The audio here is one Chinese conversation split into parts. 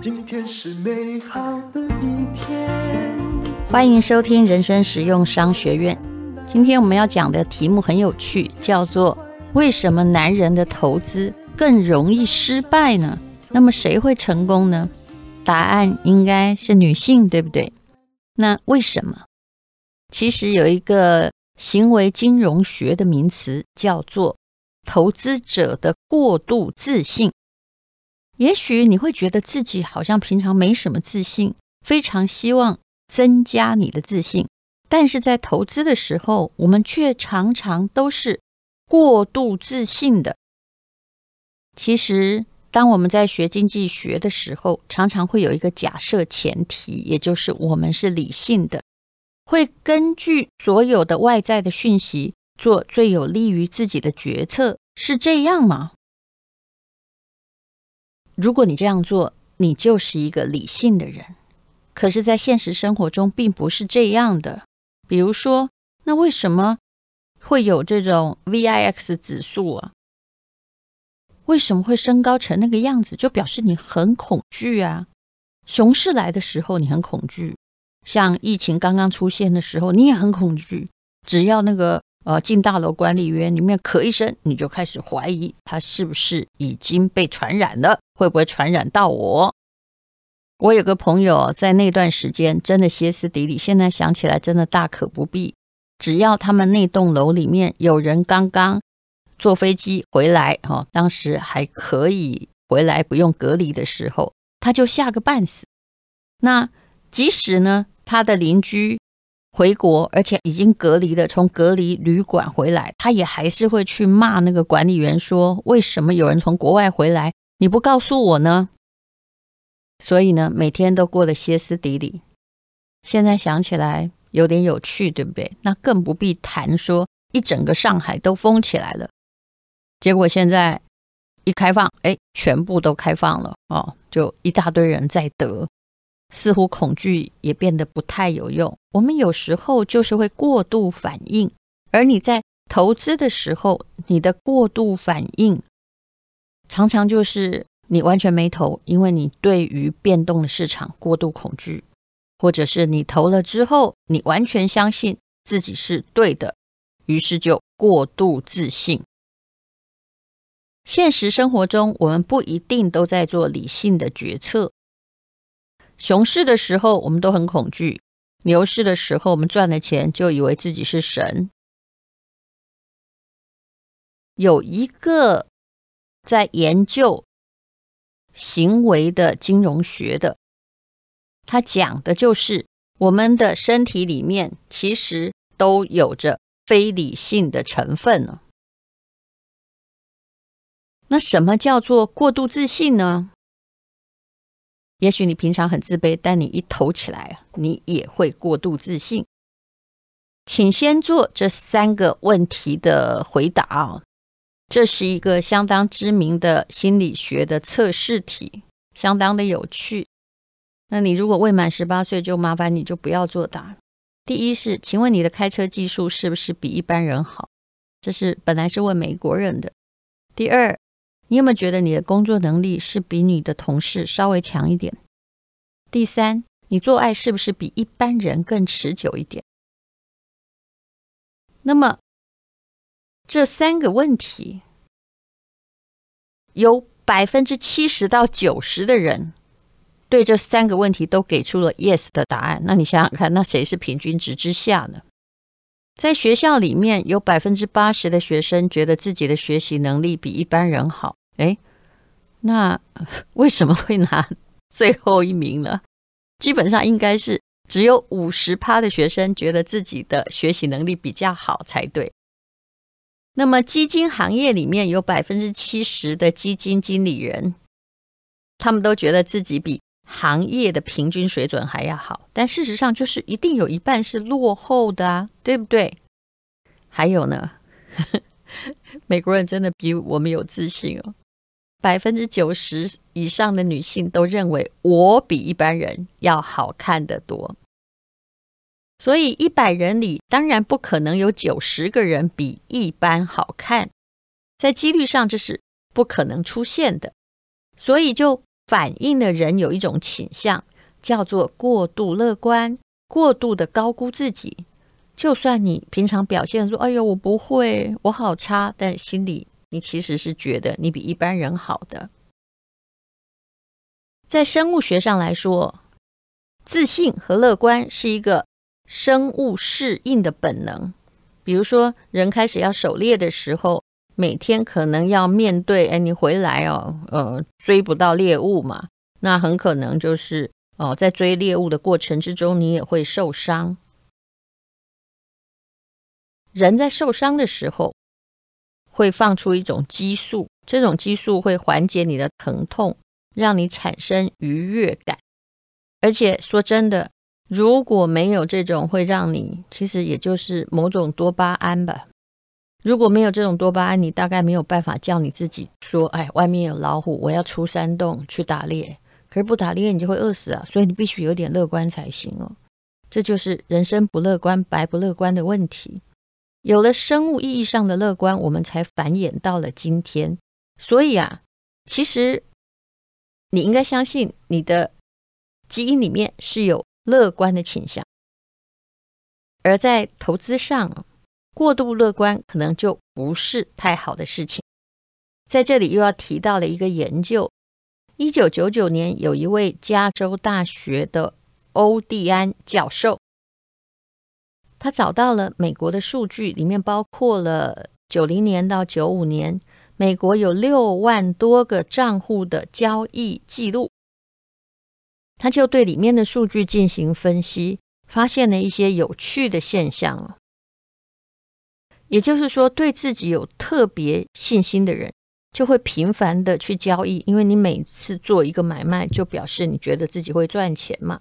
今天是美好的一天。欢迎收听人生实用商学院。今天我们要讲的题目很有趣，叫做“为什么男人的投资更容易失败呢？”那么谁会成功呢？答案应该是女性，对不对？那为什么？其实有一个行为金融学的名词叫做“投资者的过度自信”。也许你会觉得自己好像平常没什么自信，非常希望增加你的自信，但是在投资的时候，我们却常常都是过度自信的。其实，当我们在学经济学的时候，常常会有一个假设前提，也就是我们是理性的，会根据所有的外在的讯息做最有利于自己的决策，是这样吗？如果你这样做，你就是一个理性的人。可是，在现实生活中，并不是这样的。比如说，那为什么会有这种 VIX 指数啊？为什么会升高成那个样子？就表示你很恐惧啊。熊市来的时候，你很恐惧；像疫情刚刚出现的时候，你也很恐惧。只要那个。呃，进大楼管理员里面咳一声，你就开始怀疑他是不是已经被传染了，会不会传染到我？我有个朋友在那段时间真的歇斯底里，现在想起来真的大可不必。只要他们那栋楼里面有人刚刚坐飞机回来，哈，当时还可以回来不用隔离的时候，他就吓个半死。那即使呢，他的邻居。回国，而且已经隔离了，从隔离旅馆回来，他也还是会去骂那个管理员说：“为什么有人从国外回来，你不告诉我呢？”所以呢，每天都过得歇斯底里。现在想起来有点有趣，对不对？那更不必谈说一整个上海都封起来了，结果现在一开放，哎，全部都开放了哦，就一大堆人在得。似乎恐惧也变得不太有用。我们有时候就是会过度反应，而你在投资的时候，你的过度反应常常就是你完全没投，因为你对于变动的市场过度恐惧，或者是你投了之后，你完全相信自己是对的，于是就过度自信。现实生活中，我们不一定都在做理性的决策。熊市的时候，我们都很恐惧；牛市的时候，我们赚了钱就以为自己是神。有一个在研究行为的金融学的，他讲的就是我们的身体里面其实都有着非理性的成分呢。那什么叫做过度自信呢？也许你平常很自卑，但你一投起来，你也会过度自信。请先做这三个问题的回答啊，这是一个相当知名的心理学的测试题，相当的有趣。那你如果未满十八岁，就麻烦你就不要作答。第一是，请问你的开车技术是不是比一般人好？这是本来是问美国人的。第二。你有没有觉得你的工作能力是比你的同事稍微强一点？第三，你做爱是不是比一般人更持久一点？那么这三个问题，有百分之七十到九十的人对这三个问题都给出了 yes 的答案。那你想想看，那谁是平均值之下呢？在学校里面，有百分之八十的学生觉得自己的学习能力比一般人好。哎，那 为什么会拿最后一名呢？基本上应该是只有五十趴的学生觉得自己的学习能力比较好才对。那么基金行业里面有百分之七十的基金经理人，他们都觉得自己比行业的平均水准还要好，但事实上就是一定有一半是落后的啊，对不对？还有呢，美国人真的比我们有自信哦。百分之九十以上的女性都认为我比一般人要好看得多，所以一百人里当然不可能有九十个人比一般好看。在几率上这是不可能出现的，所以就反映的人有一种倾向，叫做过度乐观，过度的高估自己。就算你平常表现说“哎呦，我不会，我好差”，但心里你其实是觉得你比一般人好的。在生物学上来说，自信和乐观是一个生物适应的本能。比如说，人开始要狩猎的时候，每天可能要面对，哎，你回来哦，呃，追不到猎物嘛，那很可能就是哦，在追猎物的过程之中，你也会受伤。人在受伤的时候，会放出一种激素，这种激素会缓解你的疼痛，让你产生愉悦感。而且说真的。如果没有这种会让你，其实也就是某种多巴胺吧。如果没有这种多巴胺，你大概没有办法叫你自己说：“哎，外面有老虎，我要出山洞去打猎。”可是不打猎，你就会饿死啊！所以你必须有点乐观才行哦。这就是人生不乐观白不乐观的问题。有了生物意义上的乐观，我们才繁衍到了今天。所以啊，其实你应该相信你的基因里面是有。乐观的倾向，而在投资上，过度乐观可能就不是太好的事情。在这里又要提到了一个研究：一九九九年，有一位加州大学的欧蒂安教授，他找到了美国的数据，里面包括了九零年到九五年，美国有六万多个账户的交易记录。他就对里面的数据进行分析，发现了一些有趣的现象。也就是说，对自己有特别信心的人，就会频繁的去交易，因为你每次做一个买卖，就表示你觉得自己会赚钱嘛。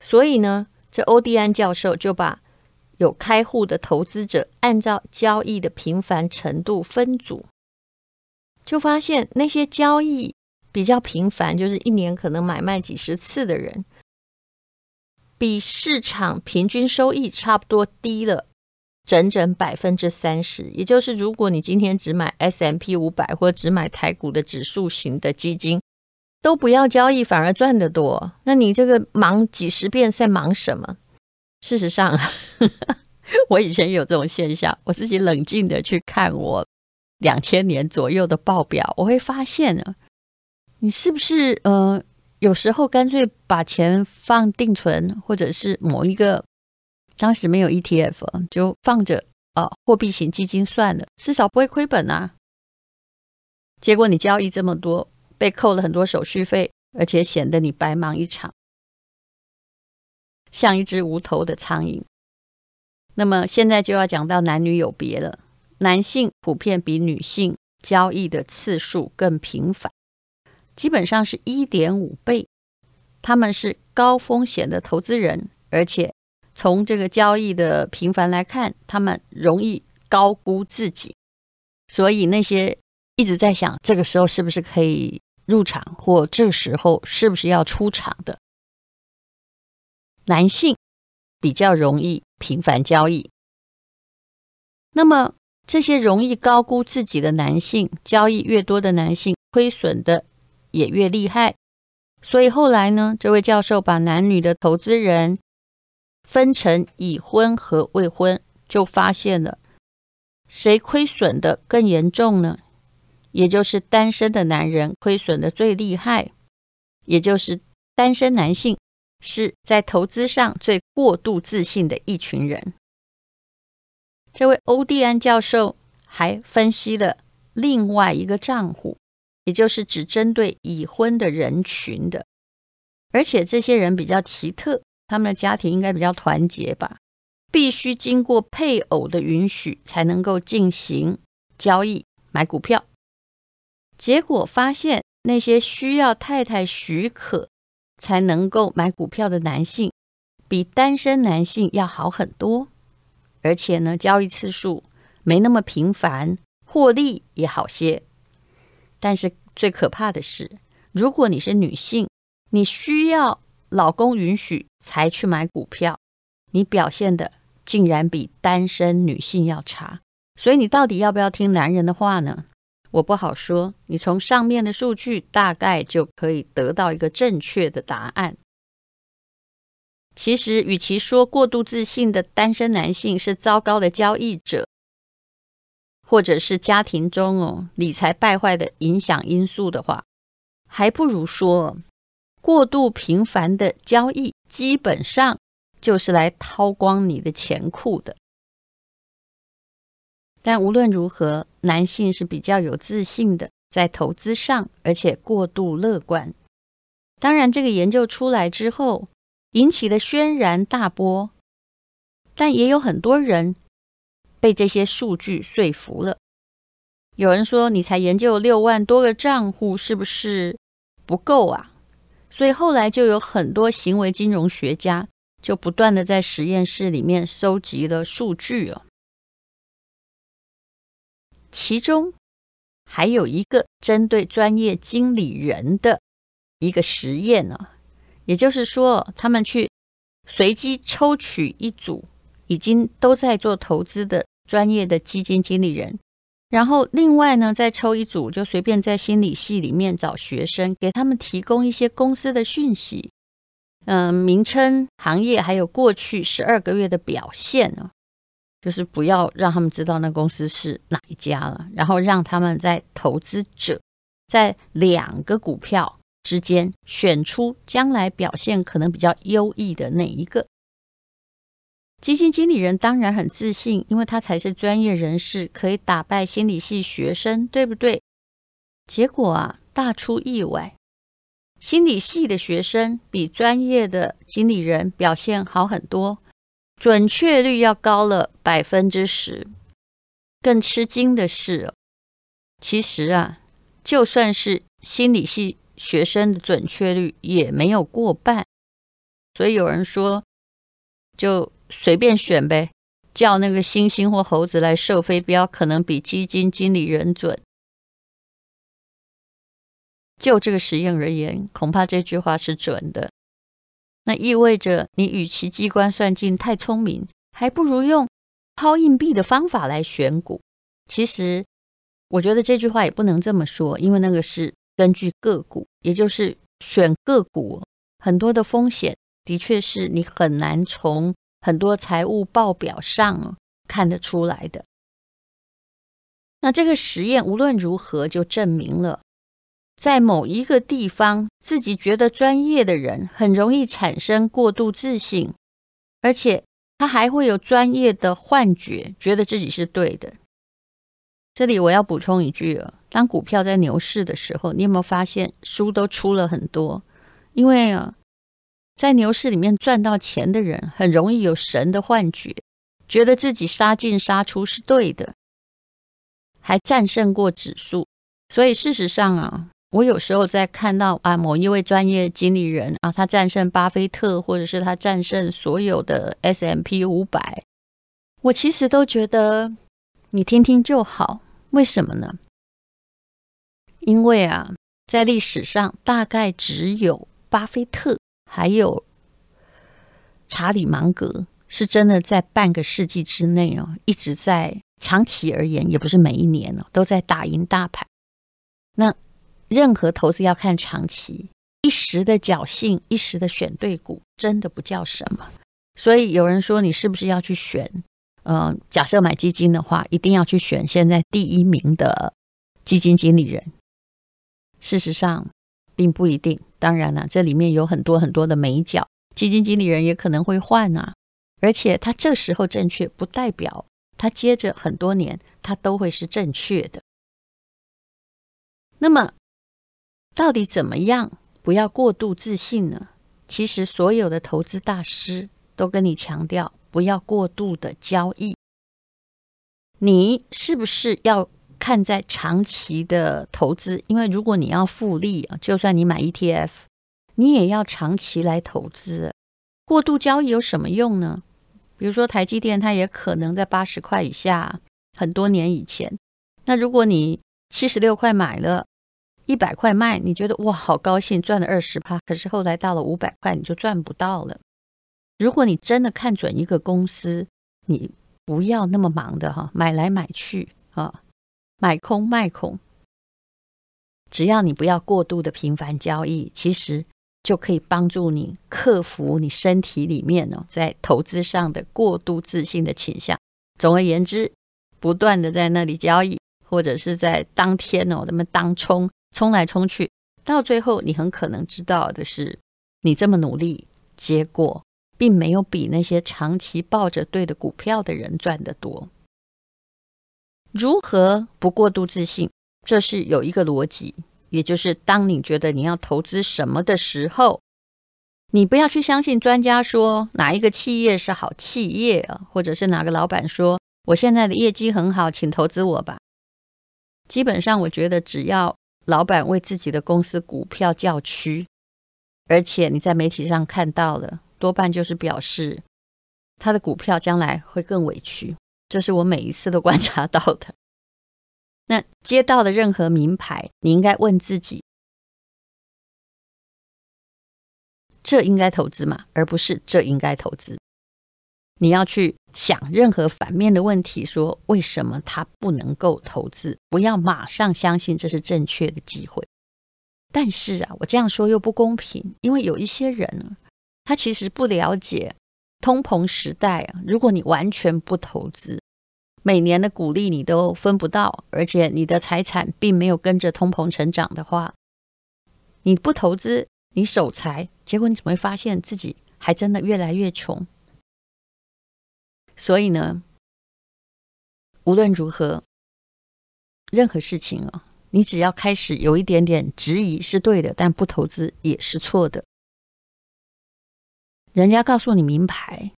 所以呢，这欧迪安教授就把有开户的投资者按照交易的频繁程度分组，就发现那些交易。比较频繁，就是一年可能买卖几十次的人，比市场平均收益差不多低了整整百分之三十。也就是，如果你今天只买 S M P 五百或只买台股的指数型的基金，都不要交易，反而赚得多。那你这个忙几十遍在忙什么？事实上，我以前有这种现象，我自己冷静的去看我两千年左右的报表，我会发现呢。你是不是呃，有时候干脆把钱放定存，或者是某一个当时没有 ETF，就放着啊，货币型基金算了，至少不会亏本啊。结果你交易这么多，被扣了很多手续费，而且显得你白忙一场，像一只无头的苍蝇。那么现在就要讲到男女有别了，男性普遍比女性交易的次数更频繁。基本上是一点五倍，他们是高风险的投资人，而且从这个交易的频繁来看，他们容易高估自己。所以那些一直在想这个时候是不是可以入场，或这个时候是不是要出场的男性，比较容易频繁交易。那么这些容易高估自己的男性，交易越多的男性，亏损的。也越厉害，所以后来呢，这位教授把男女的投资人分成已婚和未婚，就发现了谁亏损的更严重呢？也就是单身的男人亏损的最厉害，也就是单身男性是在投资上最过度自信的一群人。这位欧蒂安教授还分析了另外一个账户。也就是只针对已婚的人群的，而且这些人比较奇特，他们的家庭应该比较团结吧，必须经过配偶的允许才能够进行交易买股票。结果发现，那些需要太太许可才能够买股票的男性，比单身男性要好很多，而且呢，交易次数没那么频繁，获利也好些。但是最可怕的是，如果你是女性，你需要老公允许才去买股票，你表现的竟然比单身女性要差。所以你到底要不要听男人的话呢？我不好说。你从上面的数据大概就可以得到一个正确的答案。其实，与其说过度自信的单身男性是糟糕的交易者，或者是家庭中哦理财败坏的影响因素的话，还不如说过度频繁的交易基本上就是来掏光你的钱库的。但无论如何，男性是比较有自信的，在投资上，而且过度乐观。当然，这个研究出来之后，引起了轩然大波，但也有很多人被这些数据说服了。有人说：“你才研究六万多个账户，是不是不够啊？”所以后来就有很多行为金融学家就不断的在实验室里面收集了数据哦。其中还有一个针对专业经理人的一个实验呢，也就是说，他们去随机抽取一组已经都在做投资的专业的基金经理人，然后另外呢再抽一组，就随便在心理系里面找学生，给他们提供一些公司的讯息，嗯，名称、行业，还有过去十二个月的表现呢。就是不要让他们知道那公司是哪一家了，然后让他们在投资者在两个股票之间选出将来表现可能比较优异的那一个。基金经理人当然很自信，因为他才是专业人士，可以打败心理系学生，对不对？结果啊，大出意外，心理系的学生比专业的经理人表现好很多。准确率要高了百分之十。更吃惊的是，其实啊，就算是心理系学生的准确率也没有过半。所以有人说，就随便选呗，叫那个猩猩或猴子来射飞镖，可能比基金经理人准。就这个实验而言，恐怕这句话是准的。那意味着你与其机关算尽太聪明，还不如用抛硬币的方法来选股。其实，我觉得这句话也不能这么说，因为那个是根据个股，也就是选个股，很多的风险的确是你很难从很多财务报表上看得出来的。那这个实验无论如何就证明了。在某一个地方，自己觉得专业的人很容易产生过度自信，而且他还会有专业的幻觉，觉得自己是对的。这里我要补充一句啊，当股票在牛市的时候，你有没有发现书都出了很多？因为啊，在牛市里面赚到钱的人很容易有神的幻觉，觉得自己杀进杀出是对的，还战胜过指数。所以事实上啊。我有时候在看到啊，某一位专业经理人啊，他战胜巴菲特，或者是他战胜所有的 S M P 五百，我其实都觉得你听听就好。为什么呢？因为啊，在历史上大概只有巴菲特还有查理芒格是真的在半个世纪之内哦，一直在长期而言，也不是每一年哦，都在打赢大盘。那任何投资要看长期，一时的侥幸，一时的选对股，真的不叫什么。所以有人说，你是不是要去选？嗯、呃，假设买基金的话，一定要去选现在第一名的基金经理人。事实上，并不一定。当然了，这里面有很多很多的美角，基金经理人也可能会换啊。而且他这时候正确，不代表他接着很多年他都会是正确的。那么。到底怎么样不要过度自信呢？其实所有的投资大师都跟你强调，不要过度的交易。你是不是要看在长期的投资？因为如果你要复利啊，就算你买 ETF，你也要长期来投资。过度交易有什么用呢？比如说台积电，它也可能在八十块以下，很多年以前。那如果你七十六块买了，一百块卖，你觉得哇，好高兴，赚了二十趴。可是后来到了五百块，你就赚不到了。如果你真的看准一个公司，你不要那么忙的哈，买来买去啊，买空卖空。只要你不要过度的频繁交易，其实就可以帮助你克服你身体里面哦，在投资上的过度自信的倾向。总而言之，不断的在那里交易，或者是在当天哦，那么当冲冲来冲去，到最后你很可能知道的是，你这么努力，结果并没有比那些长期抱着对的股票的人赚得多。如何不过度自信？这是有一个逻辑，也就是当你觉得你要投资什么的时候，你不要去相信专家说哪一个企业是好企业啊，或者是哪个老板说我现在的业绩很好，请投资我吧。基本上，我觉得只要老板为自己的公司股票叫屈，而且你在媒体上看到了，多半就是表示他的股票将来会更委屈。这是我每一次都 观察到的。那接到的任何名牌，你应该问自己：这应该投资吗？而不是这应该投资。你要去想任何反面的问题，说为什么它不能够投资？不要马上相信这是正确的机会。但是啊，我这样说又不公平，因为有一些人，他其实不了解通膨时代啊。如果你完全不投资，每年的股利你都分不到，而且你的财产并没有跟着通膨成长的话，你不投资，你守财，结果你怎么会发现自己还真的越来越穷？所以呢，无论如何，任何事情啊，你只要开始有一点点质疑是对的，但不投资也是错的。人家告诉你名牌，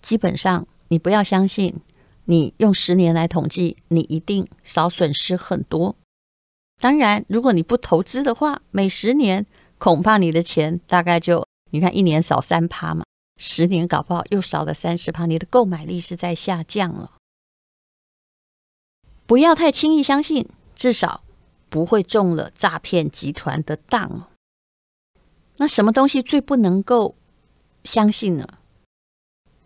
基本上你不要相信。你用十年来统计，你一定少损失很多。当然，如果你不投资的话，每十年恐怕你的钱大概就，你看一年少三趴嘛，十年搞不好又少了三十趴，你的购买力是在下降了。不要太轻易相信，至少不会中了诈骗集团的当。那什么东西最不能够相信呢？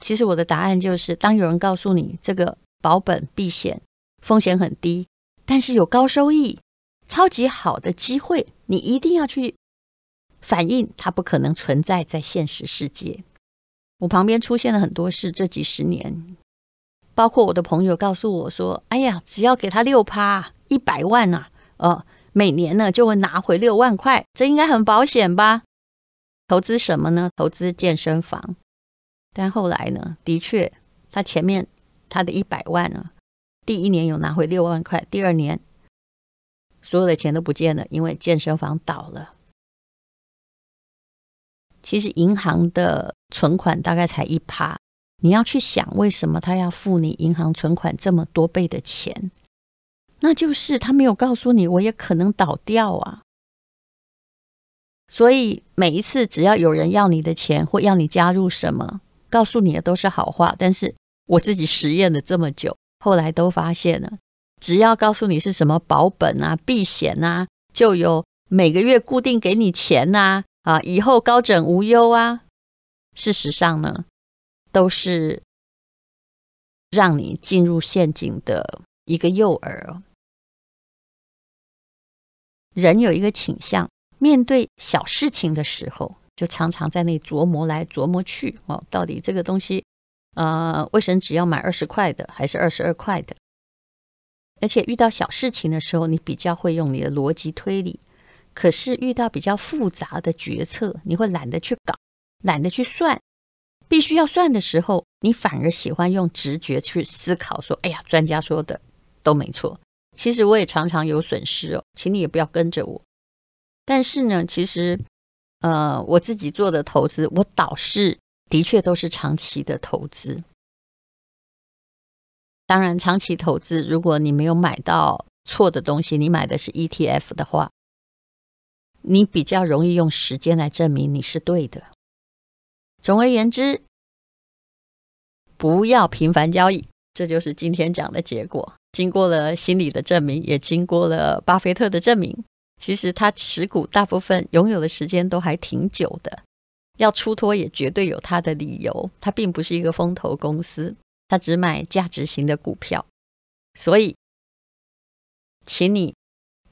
其实我的答案就是，当有人告诉你这个保本避险，风险很低，但是有高收益、超级好的机会，你一定要去反映它不可能存在在现实世界。我旁边出现了很多事，这几十年，包括我的朋友告诉我说：“哎呀，只要给他六趴，一百万啊，呃，每年呢就会拿回六万块，这应该很保险吧？”投资什么呢？投资健身房。但后来呢？的确，他前面他的一百万呢，第一年有拿回六万块，第二年所有的钱都不见了，因为健身房倒了。其实银行的存款大概才一趴，你要去想为什么他要付你银行存款这么多倍的钱？那就是他没有告诉你，我也可能倒掉啊。所以每一次只要有人要你的钱，或要你加入什么。告诉你的都是好话，但是我自己实验了这么久，后来都发现了，只要告诉你是什么保本啊、避险啊，就有每个月固定给你钱呐，啊，以后高枕无忧啊。事实上呢，都是让你进入陷阱的一个诱饵。人有一个倾向，面对小事情的时候。就常常在那琢磨来琢磨去哦，到底这个东西，呃，卫生纸要买二十块的还是二十二块的？而且遇到小事情的时候，你比较会用你的逻辑推理；可是遇到比较复杂的决策，你会懒得去搞，懒得去算。必须要算的时候，你反而喜欢用直觉去思考，说：“哎呀，专家说的都没错。”其实我也常常有损失哦，请你也不要跟着我。但是呢，其实。呃，我自己做的投资，我倒是的确都是长期的投资。当然，长期投资，如果你没有买到错的东西，你买的是 ETF 的话，你比较容易用时间来证明你是对的。总而言之，不要频繁交易，这就是今天讲的结果。经过了心理的证明，也经过了巴菲特的证明。其实他持股大部分拥有的时间都还挺久的，要出脱也绝对有他的理由。他并不是一个风投公司，他只买价值型的股票。所以，请你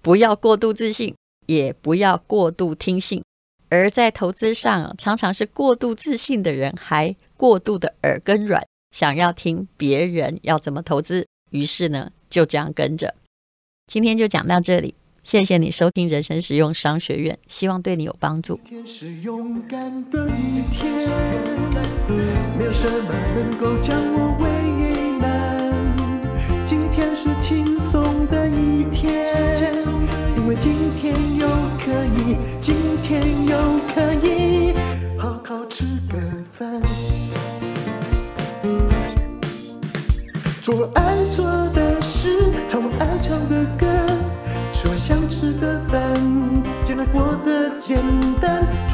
不要过度自信，也不要过度听信。而在投资上，常常是过度自信的人还过度的耳根软，想要听别人要怎么投资，于是呢，就这样跟着。今天就讲到这里，谢谢你收听人生实用商学院，希望对你有帮助。今天是勇敢的一天，没有什么能够将